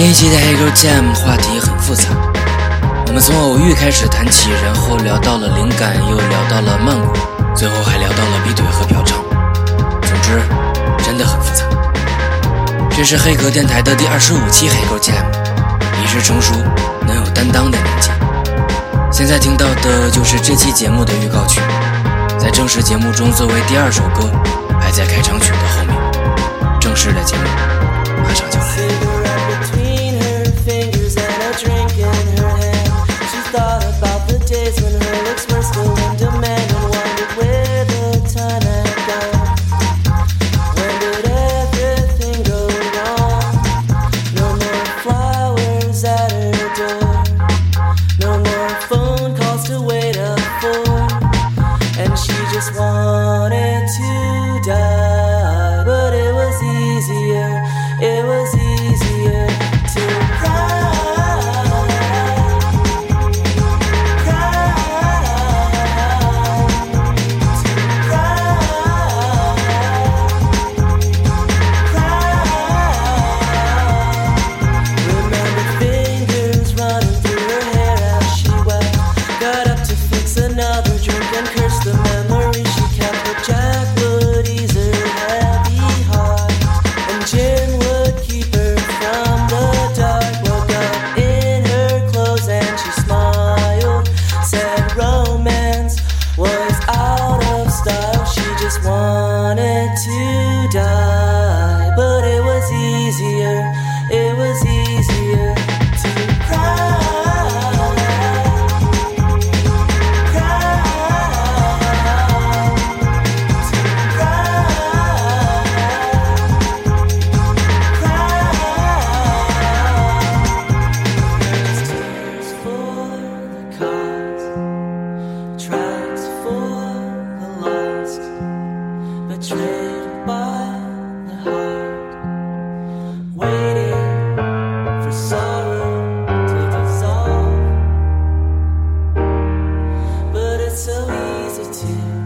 新一期的黑狗 Jam 话题很复杂，我们从偶遇开始谈起，然后聊到了灵感，又聊到了曼谷，最后还聊到了劈腿和嫖娼。总之，真的很复杂。这是黑格电台的第二十五期黑狗 Jam，已是成熟、能有担当的年纪。现在听到的就是这期节目的预告曲，在正式节目中作为第二首歌，排在开场曲的后面。正式的节目马上就来。just one. easier, it was easier. so easy to